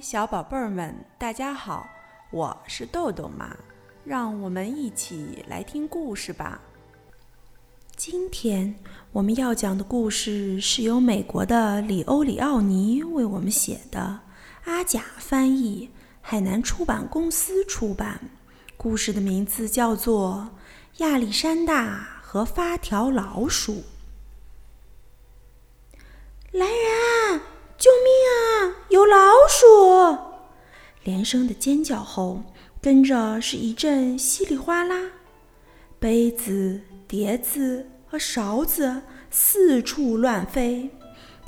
小宝贝儿们，大家好，我是豆豆妈，让我们一起来听故事吧。今天我们要讲的故事是由美国的里欧里奥尼为我们写的，阿甲翻译，海南出版公司出版。故事的名字叫做《亚历山大和发条老鼠》。来人啊！有老鼠！连声的尖叫后，跟着是一阵稀里哗啦，杯子、碟子和勺子四处乱飞。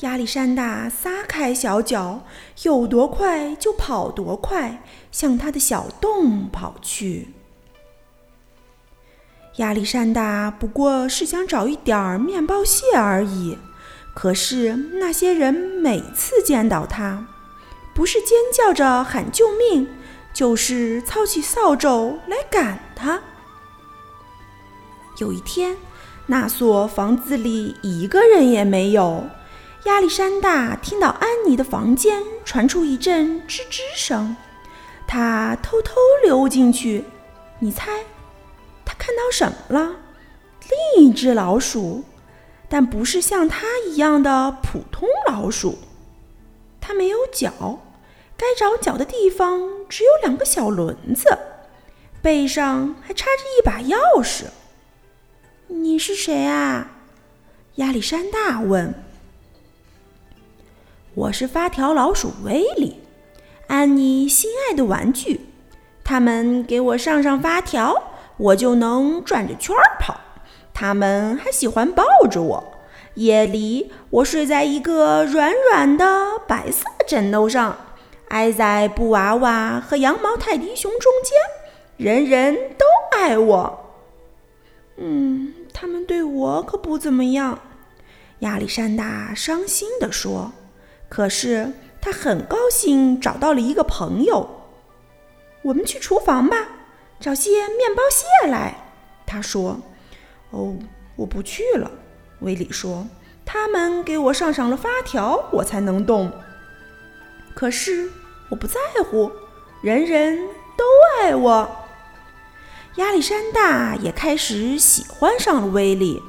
亚历山大撒开小脚，有多快就跑多快，向他的小洞跑去。亚历山大不过是想找一点儿面包屑而已。可是那些人每次见到他，不是尖叫着喊救命，就是操起扫帚来赶他。有一天，那所房子里一个人也没有。亚历山大听到安妮的房间传出一阵吱吱声，他偷偷溜进去。你猜，他看到什么了？另一只老鼠。但不是像他一样的普通老鼠，它没有脚，该长脚的地方只有两个小轮子，背上还插着一把钥匙。你是谁啊？亚历山大问。我是发条老鼠威利，安妮心爱的玩具。他们给我上上发条，我就能转着圈儿跑。他们还喜欢抱着我。夜里，我睡在一个软软的白色枕头上，挨在布娃娃和羊毛泰迪熊中间，人人都爱我。嗯，他们对我可不怎么样。亚历山大伤心地说。可是他很高兴找到了一个朋友。我们去厨房吧，找些面包屑来。他说。哦，我不去了，威利说。他们给我上上了发条，我才能动。可是我不在乎，人人都爱我。亚历山大也开始喜欢上了威利，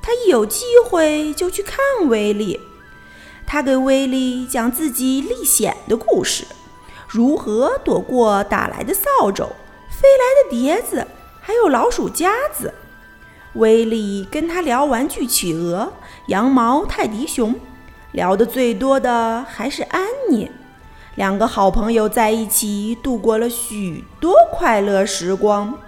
他一有机会就去看威利。他给威利讲自己历险的故事，如何躲过打来的扫帚、飞来的碟子，还有老鼠夹子。威利跟他聊玩具企鹅、羊毛泰迪熊，聊得最多的还是安妮。两个好朋友在一起度过了许多快乐时光。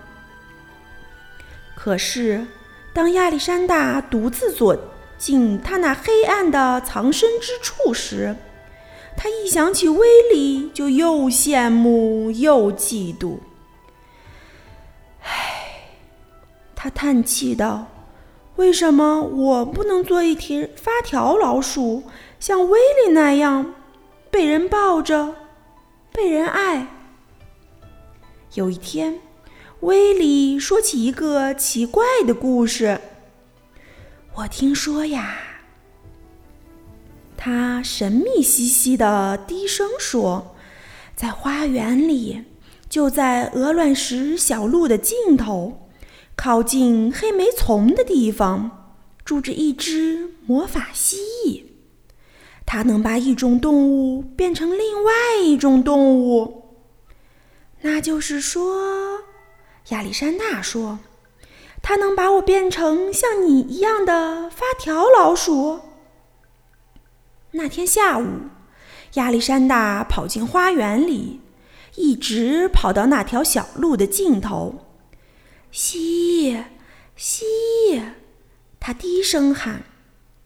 可是，当亚历山大独自走进他那黑暗的藏身之处时，他一想起威利，就又羡慕又嫉妒。他叹气道：“为什么我不能做一条发条老鼠，像威利那样，被人抱着，被人爱？”有一天，威利说起一个奇怪的故事。我听说呀，他神秘兮兮的低声说：“在花园里，就在鹅卵石小路的尽头。”靠近黑莓丛的地方，住着一只魔法蜥蜴。它能把一种动物变成另外一种动物。那就是说，亚历山大说，它能把我变成像你一样的发条老鼠。那天下午，亚历山大跑进花园里，一直跑到那条小路的尽头。蜥蜴，蜥蜴！他低声喊。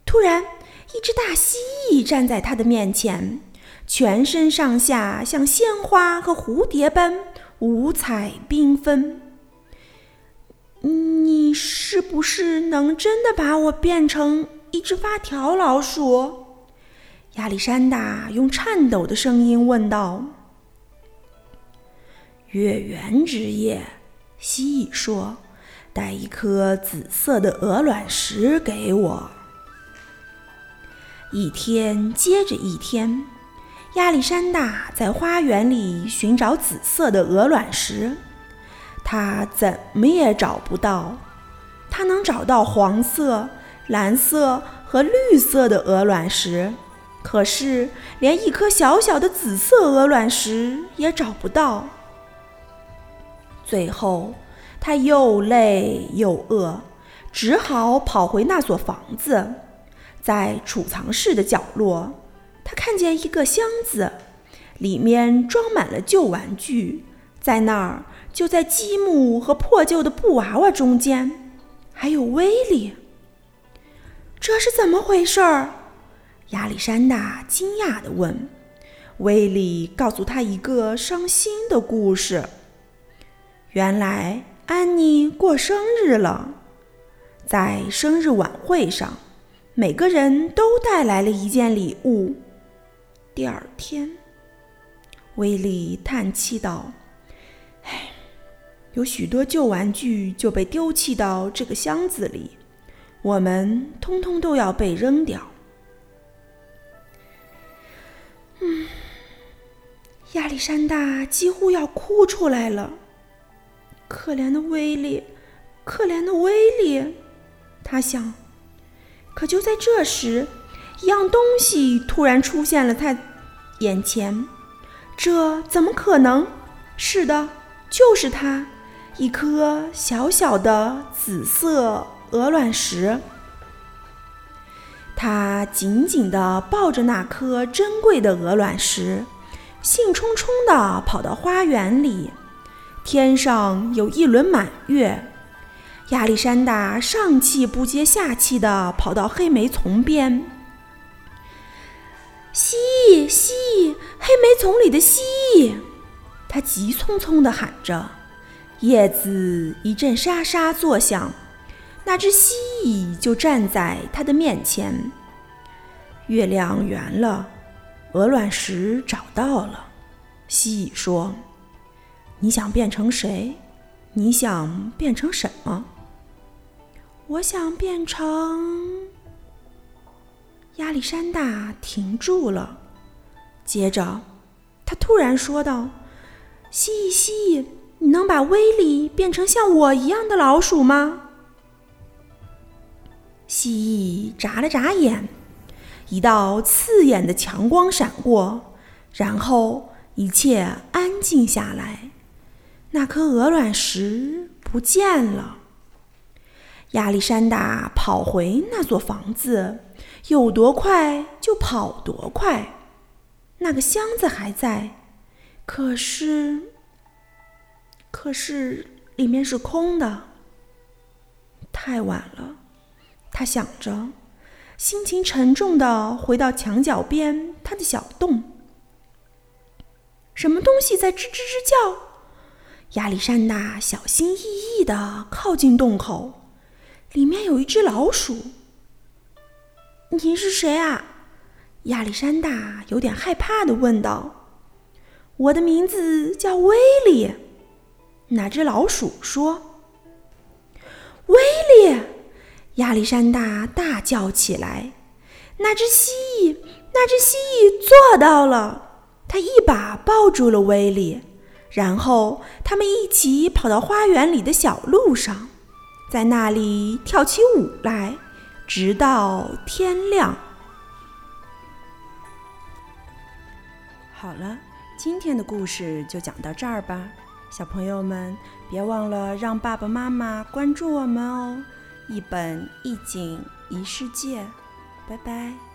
突然，一只大蜥蜴站在他的面前，全身上下像鲜花和蝴蝶般五彩缤纷。你是不是能真的把我变成一只发条老鼠？亚历山大用颤抖的声音问道。月圆之夜。蜥蜴说：“带一颗紫色的鹅卵石给我。”一天接着一天，亚历山大在花园里寻找紫色的鹅卵石，他怎么也找不到。他能找到黄色、蓝色和绿色的鹅卵石，可是连一颗小小的紫色鹅卵石也找不到。最后，他又累又饿，只好跑回那所房子。在储藏室的角落，他看见一个箱子，里面装满了旧玩具。在那儿，就在积木和破旧的布娃娃中间，还有威利。这是怎么回事儿？亚历山大惊讶地问。威利告诉他一个伤心的故事。原来安妮过生日了，在生日晚会上。每个人都带来了一件礼物。第二天，威利叹气道：“唉，有许多旧玩具就被丢弃到这个箱子里，我们通通都要被扔掉。”嗯，亚历山大几乎要哭出来了。可怜的威利，可怜的威利，他想。可就在这时，一样东西突然出现了他眼前。这怎么可能？是的，就是它，一颗小小的紫色鹅卵石。他紧紧地抱着那颗珍贵的鹅卵石，兴冲冲地跑到花园里。天上有一轮满月。亚历山大上气不接下气地跑到黑莓丛边。蜥蜴，蜥蜴，黑莓丛里的蜥蜴！他急匆匆地喊着。叶子一阵沙沙作响，那只蜥蜴就站在他的面前。月亮圆了，鹅卵石找到了。蜥蜴说：“你想变成谁？你想变成什么？”我想变成亚历山大，停住了。接着，他突然说道：“蜥蜴，蜥蜴，你能把威力变成像我一样的老鼠吗？”蜥蜴眨了眨眼，一道刺眼的强光闪过，然后一切安静下来。那颗鹅卵石不见了。亚历山大跑回那座房子，有多快就跑多快。那个箱子还在，可是，可是里面是空的。太晚了，他想着，心情沉重的回到墙角边他的小洞。什么东西在吱吱吱叫？亚历山大小心翼翼的靠近洞口。里面有一只老鼠。你是谁啊？亚历山大有点害怕的问道。我的名字叫威利。那只老鼠说。威利！亚历山大大叫起来。那只蜥蜴，那只蜥蜴做到了。他一把抱住了威利，然后他们一起跑到花园里的小路上。在那里跳起舞来，直到天亮。好了，今天的故事就讲到这儿吧，小朋友们别忘了让爸爸妈妈关注我们哦！一本一景一世界，拜拜。